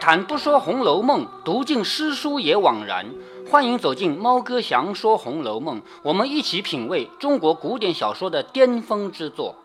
谈不说《红楼梦》，读尽诗书也枉然。欢迎走进猫哥祥说《红楼梦》，我们一起品味中国古典小说的巅峰之作。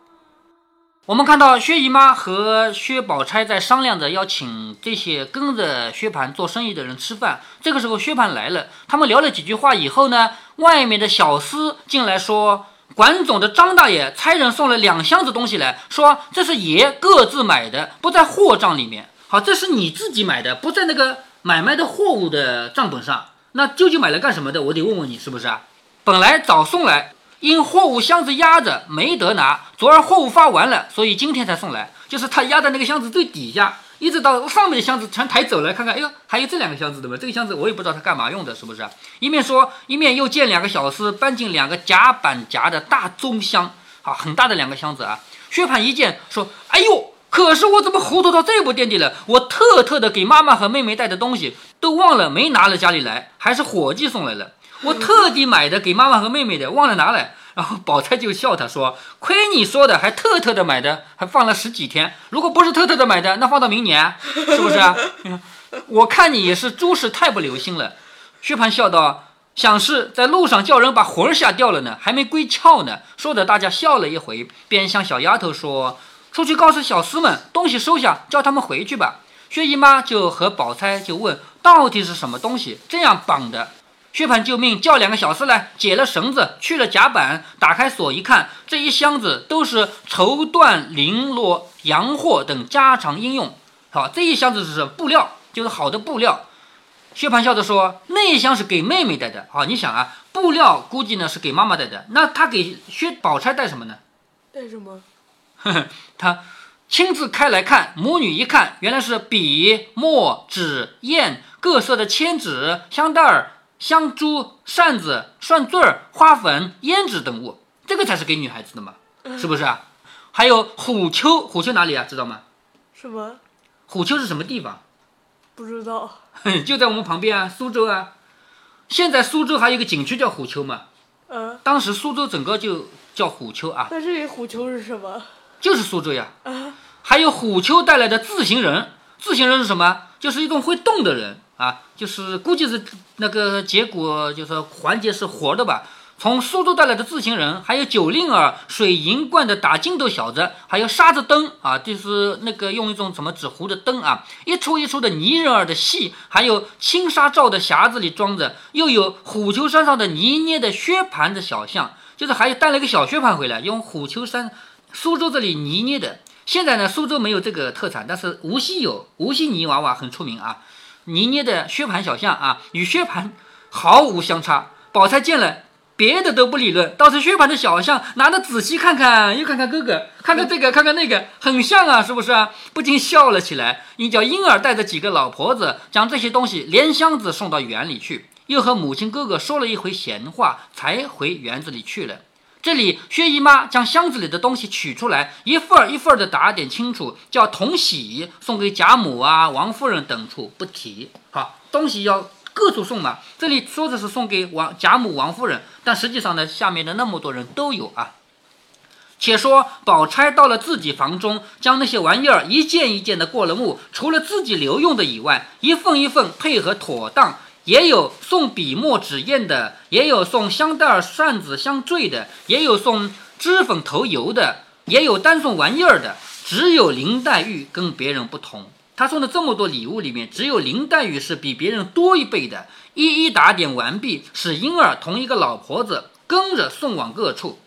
我们看到薛姨妈和薛宝钗在商量着要请这些跟着薛蟠做生意的人吃饭。这个时候，薛蟠来了，他们聊了几句话以后呢，外面的小厮进来说。管总的张大爷差人送了两箱子东西来说，这是爷各自买的，不在货账里面。好，这是你自己买的，不在那个买卖的货物的账本上。那究竟买来干什么的？我得问问你，是不是啊？本来早送来，因货物箱子压着没得拿，昨儿货物发完了，所以今天才送来。就是他压在那个箱子最底下。一直到上面的箱子全抬走了，看看，哎呦，还有这两个箱子的吗？这个箱子我也不知道他干嘛用的，是不是？一面说，一面又见两个小厮搬进两个夹板夹的大棕箱，啊，很大的两个箱子啊。薛蟠一见说，哎呦，可是我怎么糊涂到这步田地了？我特特的给妈妈和妹妹带的东西都忘了没拿了家里来，还是伙计送来了。我特地买的给妈妈和妹妹的，忘了拿来。然后宝钗就笑他说：“亏你说的，还特特的买的，还放了十几天。如果不是特特的买的，那放到明年，是不是啊？我看你也是诸事太不留心了。”薛蟠笑道：“想是在路上叫人把魂儿吓掉了呢，还没归窍呢。”说着，大家笑了一回，便向小丫头说：“出去告诉小厮们，东西收下，叫他们回去吧。”薛姨妈就和宝钗就问：“到底是什么东西？这样绑的？”薛蟠救命叫两个小厮来解了绳子，去了甲板，打开锁一看，这一箱子都是绸缎、绫罗、洋货等家常应用。好，这一箱子是布料，就是好的布料。薛蟠笑着说：“那一箱是给妹妹带的。好，你想啊，布料估计呢是给妈妈带的，那他给薛宝钗带什么呢？带什么？呵呵，他亲自开来看，母女一看，原来是笔、墨、纸、砚各色的铅纸、香袋儿。”香珠、扇子、蒜坠儿、花粉、胭脂等物，这个才是给女孩子的嘛，是不是啊？还有虎丘，虎丘哪里啊？知道吗？什么？虎丘是什么地方？不知道。就在我们旁边啊，苏州啊。现在苏州还有一个景区叫虎丘嘛。嗯。当时苏州整个就叫虎丘啊。那这里虎丘是什么？就是苏州呀。啊。还有虎丘带来的自行人，自行人是什么？就是一种会动的人。啊，就是估计是那个结果，就是环节是活的吧。从苏州带来的自行人，还有九令儿、水银罐的打筋斗小子，还有沙子灯啊，就是那个用一种什么纸糊的灯啊，一出一出的泥人儿的戏，还有青纱罩的匣子里装着，又有虎丘山上的泥捏的薛蟠的小像，就是还有带了一个小薛蟠回来，用虎丘山苏州这里泥捏的。现在呢，苏州没有这个特产，但是无锡有，无锡泥娃娃很出名啊。泥捏的薛蟠小像啊，与薛蟠毫无相差。宝钗见了，别的都不理论，倒是薛蟠的小像拿着仔细看看，又看看哥哥，看看这个，看看那个，很像啊，是不是啊？不禁笑了起来。因叫婴儿带着几个老婆子，将这些东西连箱子送到园里去，又和母亲哥哥说了一回闲话，才回园子里去了。这里薛姨妈将箱子里的东西取出来，一份儿一份儿的打点清楚，叫同喜送给贾母啊、王夫人等处不提。好，东西要各处送嘛。这里说的是送给王贾母、王夫人，但实际上呢，下面的那么多人都有啊。且说宝钗到了自己房中，将那些玩意儿一件一件的过了目，除了自己留用的以外，一份一份配合妥当。也有送笔墨纸砚的，也有送香袋儿、扇子、香坠的，也有送脂粉头油的，也有单送玩意儿的。只有林黛玉跟别人不同，她送的这么多礼物里面，只有林黛玉是比别人多一倍的。一一打点完毕，使婴儿同一个老婆子跟着送往各处。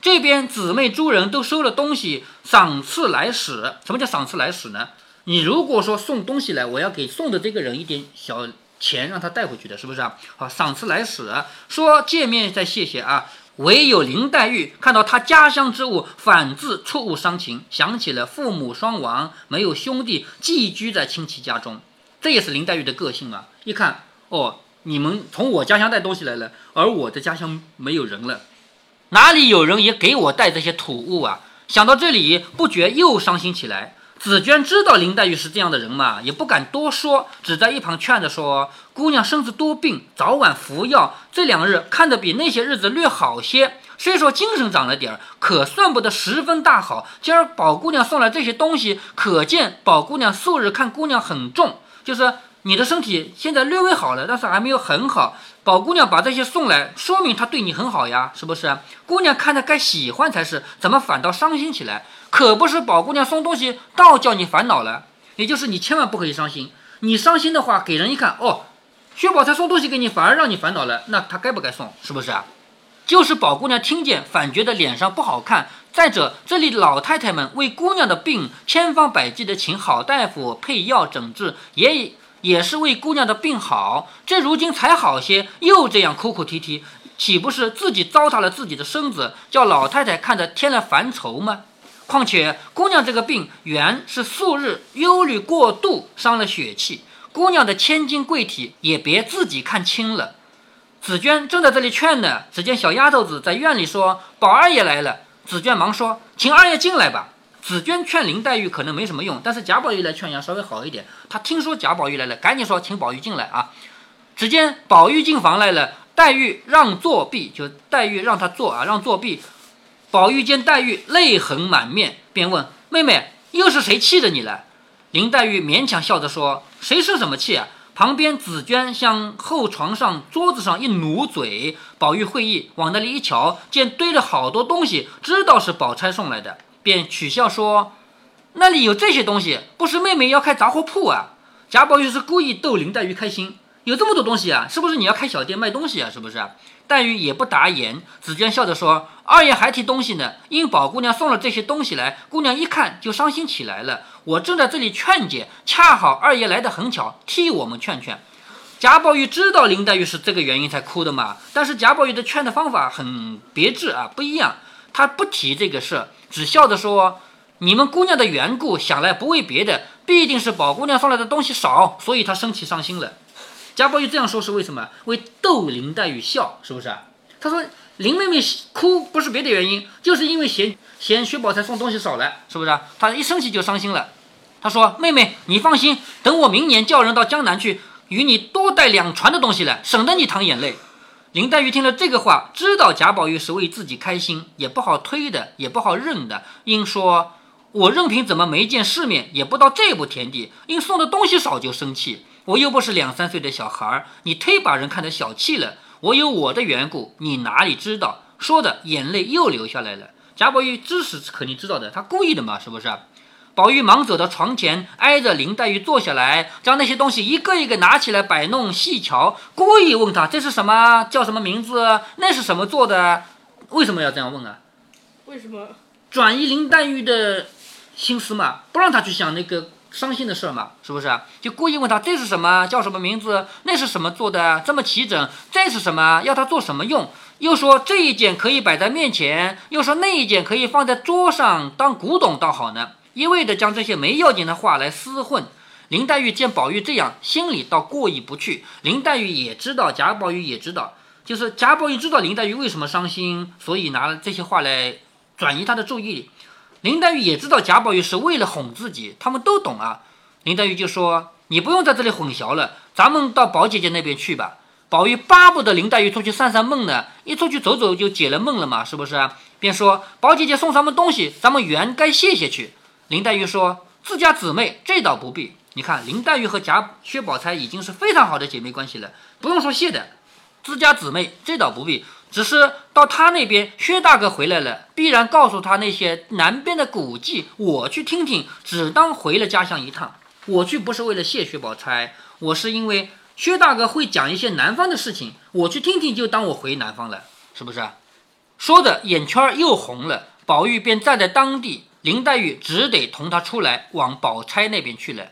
这边姊妹诸人都收了东西，赏赐来使。什么叫赏赐来使呢？你如果说送东西来，我要给送的这个人一点小。钱让他带回去的，是不是啊？好，赏赐来使，说见面再谢谢啊。唯有林黛玉看到他家乡之物，反自触物伤情，想起了父母双亡，没有兄弟，寄居在亲戚家中。这也是林黛玉的个性啊。一看，哦，你们从我家乡带东西来了，而我的家乡没有人了，哪里有人也给我带这些土物啊？想到这里，不觉又伤心起来。紫娟知道林黛玉是这样的人嘛，也不敢多说，只在一旁劝着说：“姑娘身子多病，早晚服药。这两日看着比那些日子略好些，虽说精神长了点儿，可算不得十分大好。今儿宝姑娘送来这些东西，可见宝姑娘素日看姑娘很重。就是你的身体现在略微好了，但是还没有很好。宝姑娘把这些送来，说明她对你很好呀，是不是？姑娘看着该喜欢才是，怎么反倒伤心起来？可不是宝姑娘送东西倒叫你烦恼了，也就是你千万不可以伤心。你伤心的话，给人一看，哦，薛宝钗送东西给你，反而让你烦恼了，那他该不该送？是不是啊？就是宝姑娘听见，反觉得脸上不好看。再者，这里老太太们为姑娘的病千方百计的请好大夫配药诊治，也也是为姑娘的病好。这如今才好些，又这样哭哭啼啼，岂不是自己糟蹋了自己的身子，叫老太太看着添了烦愁吗？况且姑娘这个病原是素日忧虑过度，伤了血气。姑娘的千金贵体也别自己看轻了。紫娟正在这里劝呢，只见小丫头子在院里说：“宝二爷来了。”紫娟忙说：“请二爷进来吧。”紫娟劝林黛玉可能没什么用，但是贾宝玉来劝要稍微好一点。他听说贾宝玉来了，赶紧说：“请宝玉进来啊！”只见宝玉进房来了，黛玉让坐壁，就黛玉让他坐啊，让坐壁。宝玉见黛玉泪痕满面，便问：“妹妹，又是谁气着你了？”林黛玉勉强笑着说：“谁生什么气啊？”旁边紫娟向后床上桌子上一努嘴，宝玉会意，往那里一瞧，见堆了好多东西，知道是宝钗送来的，便取笑说：“那里有这些东西，不是妹妹要开杂货铺啊？”贾宝玉是故意逗林黛玉开心，有这么多东西啊，是不是你要开小店卖东西啊？是不是？黛玉也不答言。紫娟笑着说：“二爷还提东西呢，因宝姑娘送了这些东西来，姑娘一看就伤心起来了。我正在这里劝解，恰好二爷来的很巧，替我们劝劝。”贾宝玉知道林黛玉是这个原因才哭的嘛，但是贾宝玉的劝的方法很别致啊，不一样。他不提这个事，只笑着说：“你们姑娘的缘故，想来不为别的，必定是宝姑娘送来的东西少，所以她生气伤心了。”贾宝玉这样说是为什么？为逗林黛玉笑，是不是？他说林妹妹哭不是别的原因，就是因为嫌嫌薛宝钗送东西少了，是不是？她一生气就伤心了。他说：“妹妹，你放心，等我明年叫人到江南去，与你多带两船的东西来，省得你淌眼泪。”林黛玉听了这个话，知道贾宝玉是为自己开心，也不好推的，也不好认的，应说：“我任凭怎么没见世面，也不到这步田地，因送的东西少就生气。”我又不是两三岁的小孩儿，你忒把人看得小气了。我有我的缘故，你哪里知道？说的眼泪又流下来了。贾宝玉知识肯定知道的，他故意的嘛，是不是？宝玉忙走到床前，挨着林黛玉坐下来，将那些东西一个一个拿起来摆弄细瞧，故意问他这是什么，叫什么名字？那是什么做的？为什么要这样问啊？为什么？转移林黛玉的心思嘛，不让她去想那个。伤心的事嘛，是不是？就故意问他这是什么，叫什么名字？那是什么做的？这么齐整？这是什么？要他做什么用？又说这一件可以摆在面前，又说那一件可以放在桌上当古董，倒好呢。一味的将这些没要紧的话来厮混。林黛玉见宝玉这样，心里倒过意不去。林黛玉也知道，贾宝玉也知道，就是贾宝玉知道林黛玉为什么伤心，所以拿了这些话来转移她的注意力。林黛玉也知道贾宝玉是为了哄自己，他们都懂啊。林黛玉就说：“你不用在这里混淆了，咱们到宝姐姐那边去吧。”宝玉巴不得林黛玉出去散散闷呢，一出去走走就解了闷了嘛，是不是？便说：“宝姐姐送咱们东西，咱们原该谢谢去。”林黛玉说：“自家姊妹，这倒不必。你看，林黛玉和贾薛宝钗已经是非常好的姐妹关系了，不用说谢的。自家姊妹，这倒不必。”只是到他那边，薛大哥回来了，必然告诉他那些南边的古迹，我去听听，只当回了家乡一趟。我去不是为了谢薛宝钗，我是因为薛大哥会讲一些南方的事情，我去听听就当我回南方了，是不是？说的眼圈又红了，宝玉便站在当地，林黛玉只得同他出来，往宝钗那边去了。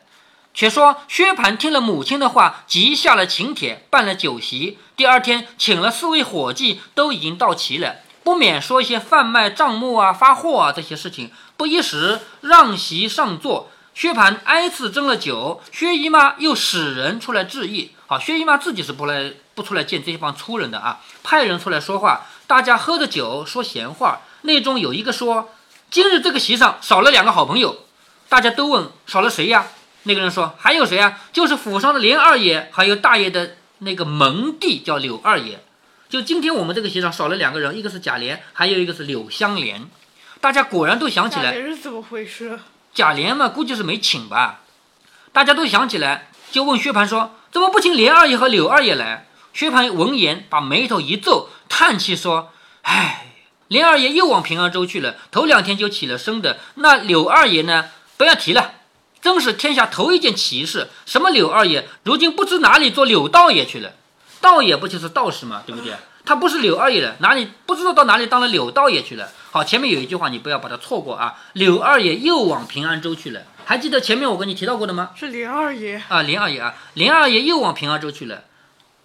且说薛蟠听了母亲的话，即下了请帖，办了酒席。第二天请了四位伙计，都已经到齐了，不免说一些贩卖账目啊、发货啊这些事情。不一时，让席上座，薛蟠挨次斟了酒，薛姨妈又使人出来致意。好，薛姨妈自己是不来不出来见这帮粗人的啊，派人出来说话。大家喝着酒说闲话，内中有一个说：“今日这个席上少了两个好朋友。”大家都问：“少了谁呀？”那个人说：“还有谁啊？就是府上的连二爷，还有大爷的那个门弟，叫柳二爷。就今天我们这个席上少了两个人，一个是贾琏，还有一个是柳香莲。大家果然都想起来，是怎么回事？贾琏嘛，估计是没请吧。大家都想起来，就问薛蟠说：“怎么不请连二爷和柳二爷来？”薛蟠闻言，把眉头一皱，叹气说：“唉，连二爷又往平安州去了，头两天就起了身的。那柳二爷呢？不要提了，真是天下头一件奇事。什么柳二爷，如今不知哪里做柳道爷去了。道爷不就是道士吗？对不对？他不是柳二爷了，哪里不知道到哪里当了柳道爷去了？好，前面有一句话，你不要把它错过啊。柳二爷又往平安州去了。”还记得前面我跟你提到过的吗？是林二爷啊，林二爷啊，林二爷又往平安州去了。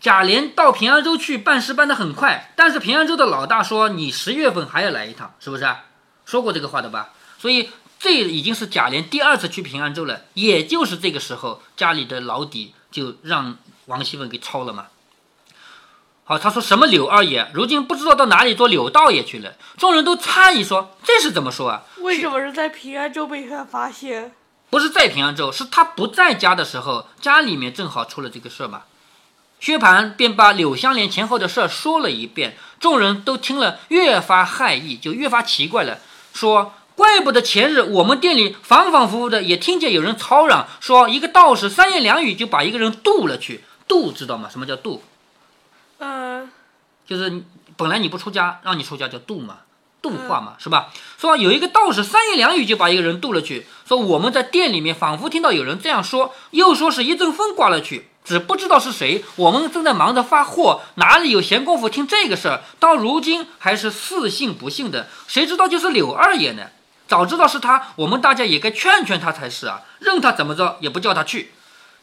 贾琏到平安州去办事办得很快，但是平安州的老大说你十月份还要来一趟，是不是？说过这个话的吧？所以这已经是贾琏第二次去平安州了。也就是这个时候，家里的老底就让王熙凤给抄了嘛。好，他说什么柳二爷，如今不知道到哪里做柳道爷去了。众人都诧异说这是怎么说啊？为什么是在平安州被他发现？不是在平安州，是他不在家的时候，家里面正好出了这个事儿嘛。薛蟠便把柳湘莲前后的事儿说了一遍，众人都听了，越发骇异，就越发奇怪了，说：“怪不得前日我们店里反反复复的也听见有人吵嚷，说一个道士三言两语就把一个人渡了去。渡知道吗？什么叫渡？嗯，就是本来你不出家，让你出家叫渡嘛。”度化嘛，是吧？说有一个道士三言两语就把一个人渡了去。说我们在店里面仿佛听到有人这样说，又说是一阵风刮了去，只不知道是谁。我们正在忙着发货，哪里有闲工夫听这个事儿？到如今还是似信不信的。谁知道就是柳二爷呢？早知道是他，我们大家也该劝劝他才是啊！任他怎么着，也不叫他去。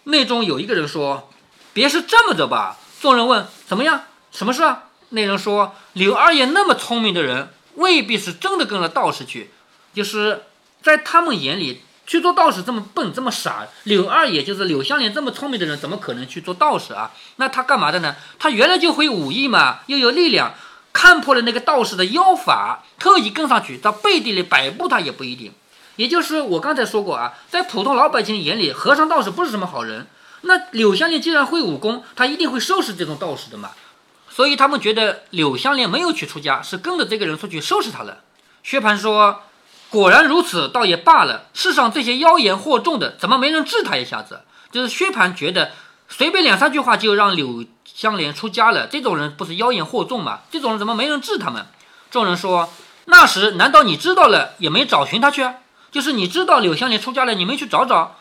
内中有一个人说：“别是这么着吧？”众人问：“怎么样？什么事啊？”那人说：“柳二爷那么聪明的人。”未必是真的跟了道士去，就是在他们眼里去做道士这么笨这么傻。柳二爷就是柳香莲这么聪明的人，怎么可能去做道士啊？那他干嘛的呢？他原来就会武艺嘛，又有力量，看破了那个道士的妖法，特意跟上去，到背地里摆布他也不一定。也就是我刚才说过啊，在普通老百姓眼里，和尚道士不是什么好人。那柳香莲既然会武功，他一定会收拾这种道士的嘛。所以他们觉得柳香莲没有去出家，是跟着这个人出去收拾他了。薛蟠说：“果然如此，倒也罢了。世上这些妖言惑众的，怎么没人治他一下子？”就是薛蟠觉得随便两三句话就让柳香莲出家了，这种人不是妖言惑众吗？这种人怎么没人治他们？众人说：“那时难道你知道了也没找寻他去？就是你知道柳香莲出家了，你没去找找？”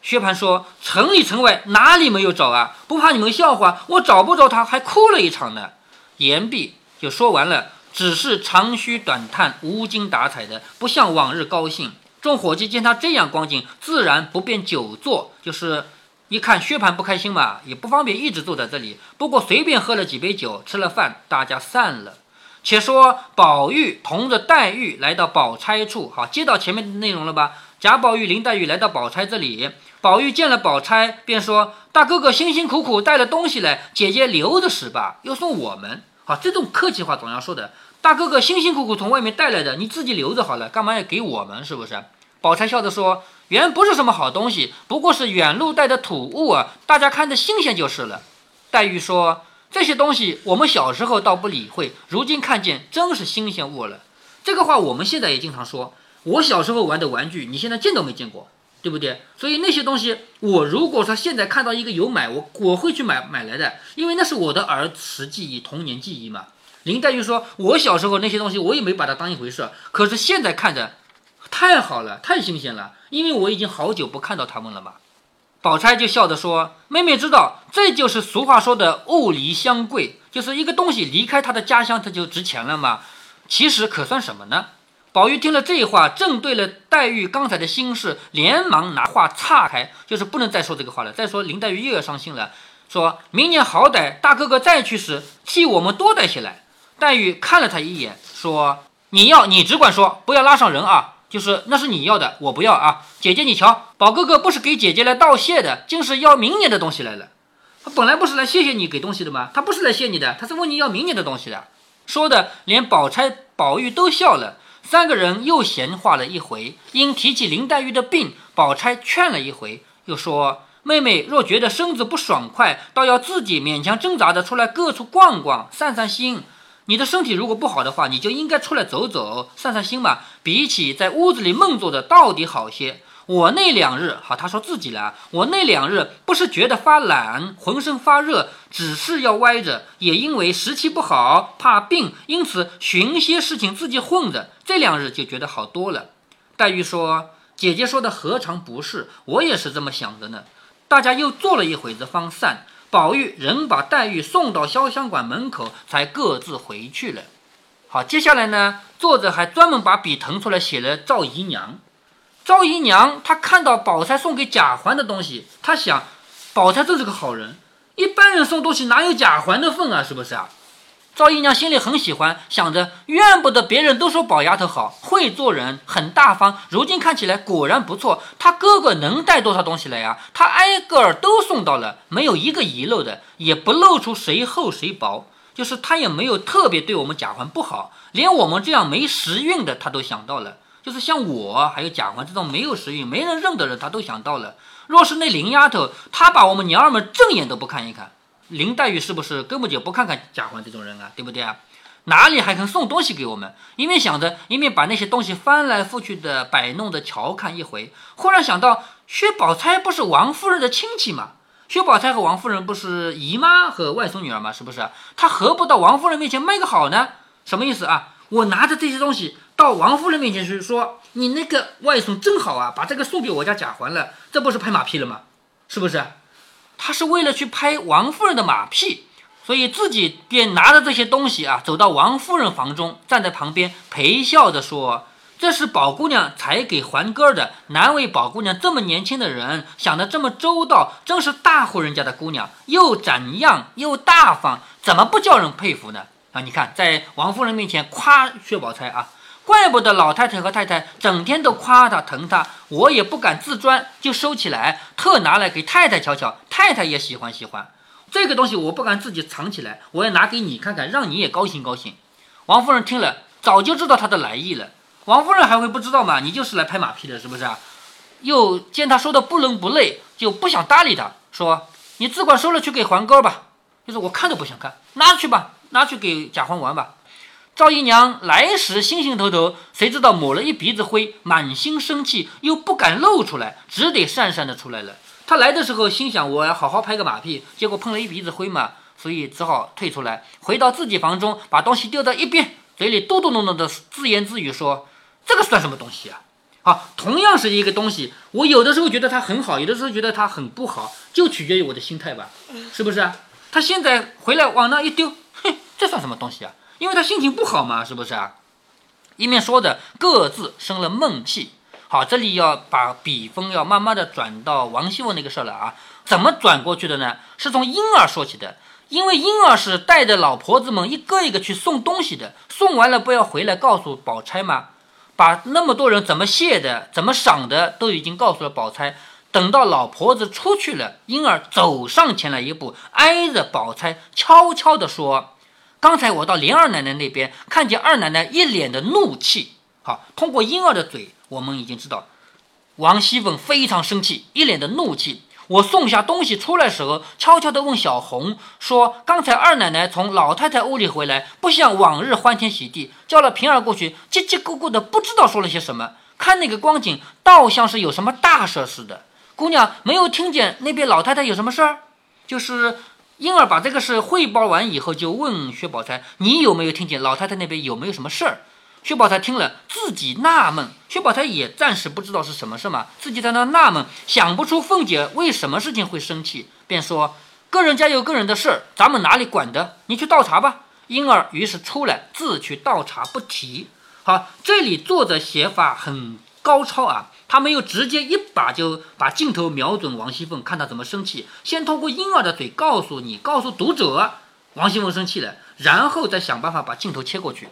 薛蟠说：“城里城外哪里没有找啊？不怕你们笑话，我找不着他，还哭了一场呢。”言毕就说完了，只是长吁短叹，无精打采的，不像往日高兴。众伙计见他这样光景，自然不便久坐，就是一看薛蟠不开心嘛，也不方便一直坐在这里。不过随便喝了几杯酒，吃了饭，大家散了。且说宝玉同着黛玉来到宝钗处，好，接到前面的内容了吧？贾宝玉、林黛玉来到宝钗这里。宝玉见了宝钗，便说：“大哥哥辛辛苦苦带了东西来，姐姐留着使吧，又送我们。好，这种客气话总要说的。大哥哥辛辛苦苦从外面带来的，你自己留着好了，干嘛要给我们？是不是？”宝钗笑着说：“原不是什么好东西，不过是远路带的土物啊，大家看着新鲜就是了。”黛玉说：“这些东西我们小时候倒不理会，如今看见真是新鲜物了。这个话我们现在也经常说。我小时候玩的玩具，你现在见都没见过。”对不对？所以那些东西，我如果说现在看到一个有买，我我会去买买来的，因为那是我的儿时记忆、童年记忆嘛。林黛玉说：“我小时候那些东西，我也没把它当一回事，可是现在看着太好了，太新鲜了，因为我已经好久不看到他们了嘛。”宝钗就笑着说：“妹妹知道，这就是俗话说的物离乡贵，就是一个东西离开它的家乡，它就值钱了嘛。其实可算什么呢？”宝玉听了这话，正对了黛玉刚才的心事，连忙拿话岔开，就是不能再说这个话了。再说林黛玉又要伤心了，说明年好歹大哥哥再去时，替我们多带些来。黛玉看了他一眼，说：“你要你只管说，不要拉上人啊。就是那是你要的，我不要啊。姐姐你瞧，宝哥哥不是给姐姐来道谢的，竟是要明年的东西来了。他本来不是来谢谢你给东西的吗？他不是来谢你的，他是问你要明年的东西的。说的连宝钗、宝玉都笑了。”三个人又闲话了一回，因提起林黛玉的病，宝钗劝了一回，又说：“妹妹若觉得身子不爽快，倒要自己勉强挣扎着出来各处逛逛，散散心。你的身体如果不好的话，你就应该出来走走，散散心嘛。比起在屋子里闷坐着，到底好些。我那两日，好，他说自己了，我那两日不是觉得发懒，浑身发热，只是要歪着，也因为时气不好，怕病，因此寻些事情自己混着。这两日就觉得好多了。黛玉说：“姐姐说的何尝不是？我也是这么想的呢。”大家又坐了一会子，方散。宝玉仍把黛玉送到潇湘馆门口，才各自回去了。好，接下来呢，作者还专门把笔腾出来写了赵姨娘。赵姨娘她看到宝钗送给贾环的东西，她想，宝钗真是个好人。一般人送东西哪有贾环的份啊？是不是啊？赵姨娘心里很喜欢，想着怨不得别人都说宝丫头好，会做人，很大方。如今看起来果然不错。她哥哥能带多少东西来呀？她挨个儿都送到了，没有一个遗漏的，也不露出谁厚谁薄。就是她也没有特别对我们贾环不好，连我们这样没时运的，她都想到了。就是像我还有贾环这种没有时运、没人认的人，她都想到了。若是那林丫头，她把我们娘儿们正眼都不看一看。林黛玉是不是根本就不看看贾环这种人啊？对不对啊？哪里还肯送东西给我们？一面想着，一面把那些东西翻来覆去的摆弄着瞧看一回。忽然想到，薛宝钗不是王夫人的亲戚吗？薛宝钗和王夫人不是姨妈和外孙女儿吗？是不是？她何不到王夫人面前卖个好呢？什么意思啊？我拿着这些东西到王夫人面前去说，你那个外孙真好啊，把这个送给我家贾环了，这不是拍马屁了吗？是不是？他是为了去拍王夫人的马屁，所以自己便拿着这些东西啊，走到王夫人房中，站在旁边陪笑着说：“这是宝姑娘才给环哥的，难为宝姑娘这么年轻的人想得这么周到，真是大户人家的姑娘，又展样又大方，怎么不叫人佩服呢？啊，你看在王夫人面前夸薛宝钗啊。”怪不得老太太和太太整天都夸她疼她，我也不敢自专，就收起来，特拿来给太太瞧瞧，太太也喜欢喜欢。这个东西我不敢自己藏起来，我要拿给你看看，让你也高兴高兴。王夫人听了，早就知道他的来意了。王夫人还会不知道吗？你就是来拍马屁的，是不是啊？又见他说的不伦不类，就不想搭理他，说你只管收了去给环哥吧，就是我看都不想看，拿去吧，拿去给贾环玩吧。赵姨娘来时心心头头，谁知道抹了一鼻子灰，满心生气，又不敢露出来，只得讪讪的出来了。她来的时候心想，我要好好拍个马屁，结果碰了一鼻子灰嘛，所以只好退出来，回到自己房中，把东西丢到一边，嘴里嘟嘟囔囔的自言自语说：“这个算什么东西啊？好，同样是一个东西，我有的时候觉得它很好，有的时候觉得它很不好，就取决于我的心态吧，是不是啊？他现在回来往那一丢，哼，这算什么东西啊？”因为他心情不好嘛，是不是啊？一面说着，各自生了闷气。好，这里要把笔锋要慢慢的转到王熙凤那个事儿了啊。怎么转过去的呢？是从婴儿说起的。因为婴儿是带着老婆子们一个一个去送东西的，送完了不要回来告诉宝钗吗？把那么多人怎么谢的、怎么赏的都已经告诉了宝钗。等到老婆子出去了，婴儿走上前来一步，挨着宝钗，悄悄地说。刚才我到林二奶奶那边，看见二奶奶一脸的怒气。好，通过婴儿的嘴，我们已经知道，王熙凤非常生气，一脸的怒气。我送下东西出来时候，悄悄地问小红说：“刚才二奶奶从老太太屋里回来，不像往日欢天喜地，叫了平儿过去，叽叽咕咕的，不知道说了些什么。看那个光景，倒像是有什么大事似的。姑娘没有听见那边老太太有什么事儿，就是。”婴儿把这个事汇报完以后，就问薛宝钗：“你有没有听见老太太那边有没有什么事儿？”薛宝钗听了，自己纳闷。薛宝钗也暂时不知道是什么事嘛，自己在那纳闷，想不出凤姐为什么事情会生气，便说：“个人家有个人的事儿，咱们哪里管的？你去倒茶吧。”婴儿于是出来自去倒茶，不提。好，这里作者写法很高超啊。他没有直接一把就把镜头瞄准王熙凤，看她怎么生气。先通过婴儿的嘴告诉你，告诉读者，王熙凤生气了，然后再想办法把镜头切过去。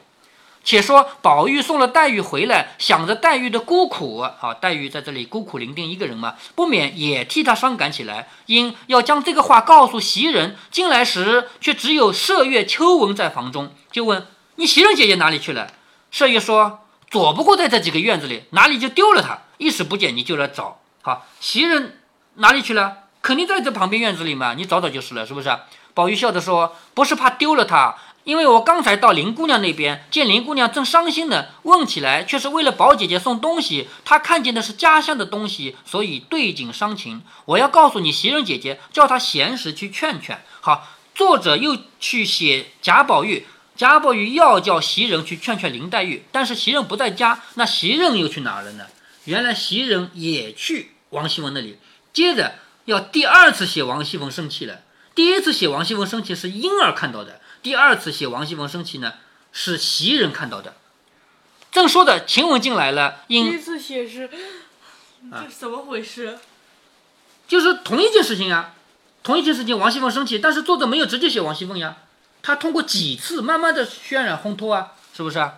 且说宝玉送了黛玉回来，想着黛玉的孤苦，好，黛玉在这里孤苦伶仃一个人嘛，不免也替她伤感起来。因要将这个话告诉袭人，进来时却只有麝月、秋纹在房中，就问你袭人姐姐哪里去了？麝月说。躲不过在这几个院子里，哪里就丢了他，一时不见你就来找。好，袭人哪里去了？肯定在这旁边院子里嘛，你找找就是了，是不是？宝玉笑着说：“不是怕丢了他，因为我刚才到林姑娘那边，见林姑娘正伤心呢，问起来却是为了宝姐姐送东西。她看见的是家乡的东西，所以对景伤情。我要告诉你，袭人姐姐叫她闲时去劝劝。好，作者又去写贾宝玉，贾宝玉要叫袭人去劝劝林黛玉，但是袭人不在家，那袭人又去哪儿了呢？原来袭人也去王熙凤那里。接着要第二次写王熙凤生气了。第一次写王熙凤生气是婴儿看到的。第二次写王熙凤生气呢，是袭人看到的。正说着，晴雯进来了。第一次写是，这怎么回事？就是同一件事情啊，同一件事情，王熙凤生气，但是作者没有直接写王熙凤呀，他通过几次慢慢的渲染烘托啊，是不是啊？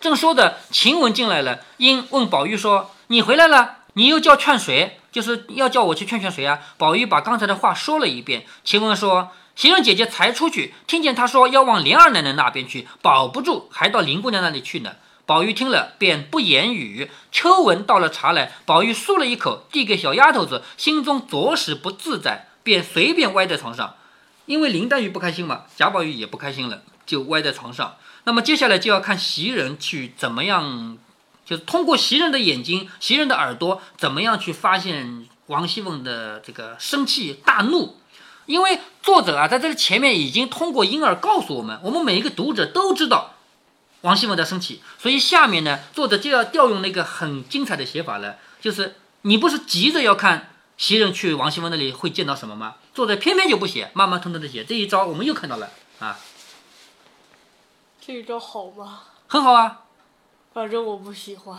正说的，晴雯进来了，因问宝玉说：“你回来了，你又叫劝谁？就是要叫我去劝劝谁啊？”宝玉把刚才的话说了一遍。晴雯说。袭人姐姐才出去，听见她说要往莲二奶奶那边去，保不住还到林姑娘那里去呢。宝玉听了，便不言语。秋纹倒了茶来，宝玉漱了一口，递给小丫头子，心中着实不自在，便随便歪在床上。因为林黛玉不开心嘛，贾宝玉也不开心了，就歪在床上。那么接下来就要看袭人去怎么样，就是通过袭人的眼睛、袭人的耳朵，怎么样去发现王熙凤的这个生气大怒。因为作者啊，在这个前面已经通过婴儿告诉我们，我们每一个读者都知道王熙凤在生气，所以下面呢，作者就要调用那个很精彩的写法了，就是你不是急着要看袭人去王熙凤那里会见到什么吗？作者偏偏就不写，慢慢吞吞的写，这一招我们又看到了啊。这一招好吗？很好啊，反正我不喜欢。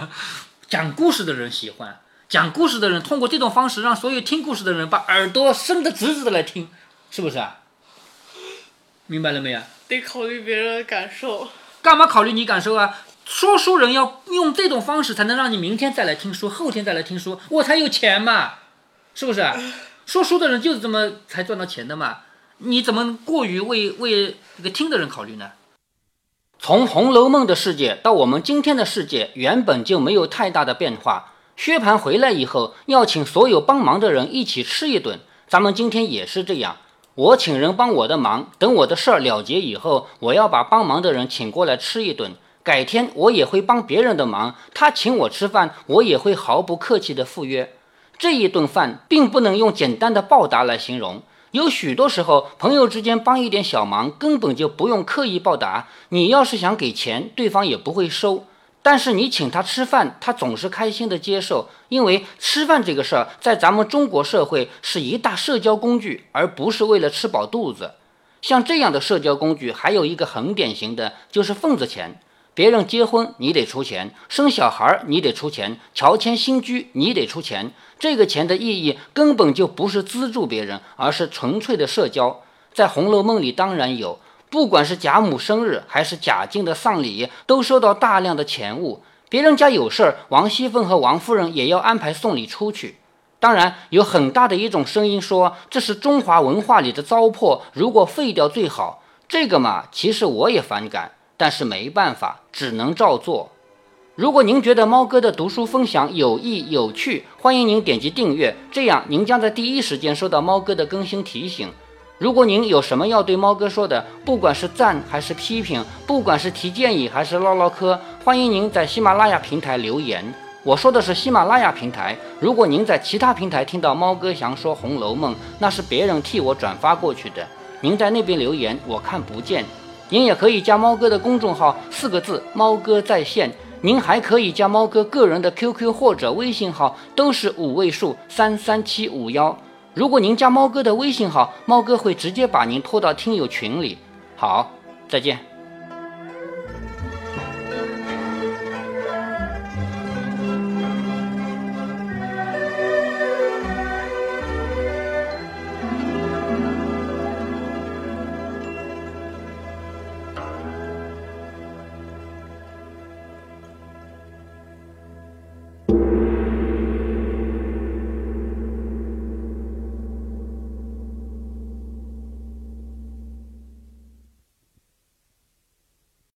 讲故事的人喜欢。讲故事的人通过这种方式，让所有听故事的人把耳朵伸得直直的来听，是不是啊？明白了没有？得考虑别人的感受。干嘛考虑你感受啊？说书人要用这种方式，才能让你明天再来听书，后天再来听书，我才有钱嘛，是不是？说书的人就是这么才赚到钱的嘛。你怎么过于为为这个听的人考虑呢？从《红楼梦》的世界到我们今天的世界，原本就没有太大的变化。薛蟠回来以后，要请所有帮忙的人一起吃一顿。咱们今天也是这样，我请人帮我的忙，等我的事儿了结以后，我要把帮忙的人请过来吃一顿。改天我也会帮别人的忙，他请我吃饭，我也会毫不客气的赴约。这一顿饭并不能用简单的报答来形容，有许多时候，朋友之间帮一点小忙，根本就不用刻意报答。你要是想给钱，对方也不会收。但是你请他吃饭，他总是开心的接受，因为吃饭这个事儿在咱们中国社会是一大社交工具，而不是为了吃饱肚子。像这样的社交工具，还有一个很典型的就是份子钱。别人结婚你得出钱，生小孩你得出钱，乔迁新居你得出钱。这个钱的意义根本就不是资助别人，而是纯粹的社交。在《红楼梦》里当然有。不管是贾母生日还是贾静的丧礼，都收到大量的钱物。别人家有事儿，王熙凤和王夫人也要安排送礼出去。当然，有很大的一种声音说这是中华文化里的糟粕，如果废掉最好。这个嘛，其实我也反感，但是没办法，只能照做。如果您觉得猫哥的读书分享有益有趣，欢迎您点击订阅，这样您将在第一时间收到猫哥的更新提醒。如果您有什么要对猫哥说的，不管是赞还是批评，不管是提建议还是唠唠嗑，欢迎您在喜马拉雅平台留言。我说的是喜马拉雅平台。如果您在其他平台听到猫哥想说《红楼梦》，那是别人替我转发过去的。您在那边留言，我看不见。您也可以加猫哥的公众号，四个字“猫哥在线”。您还可以加猫哥个人的 QQ 或者微信号，都是五位数三三七五幺。如果您加猫哥的微信号，猫哥会直接把您拖到听友群里。好，再见。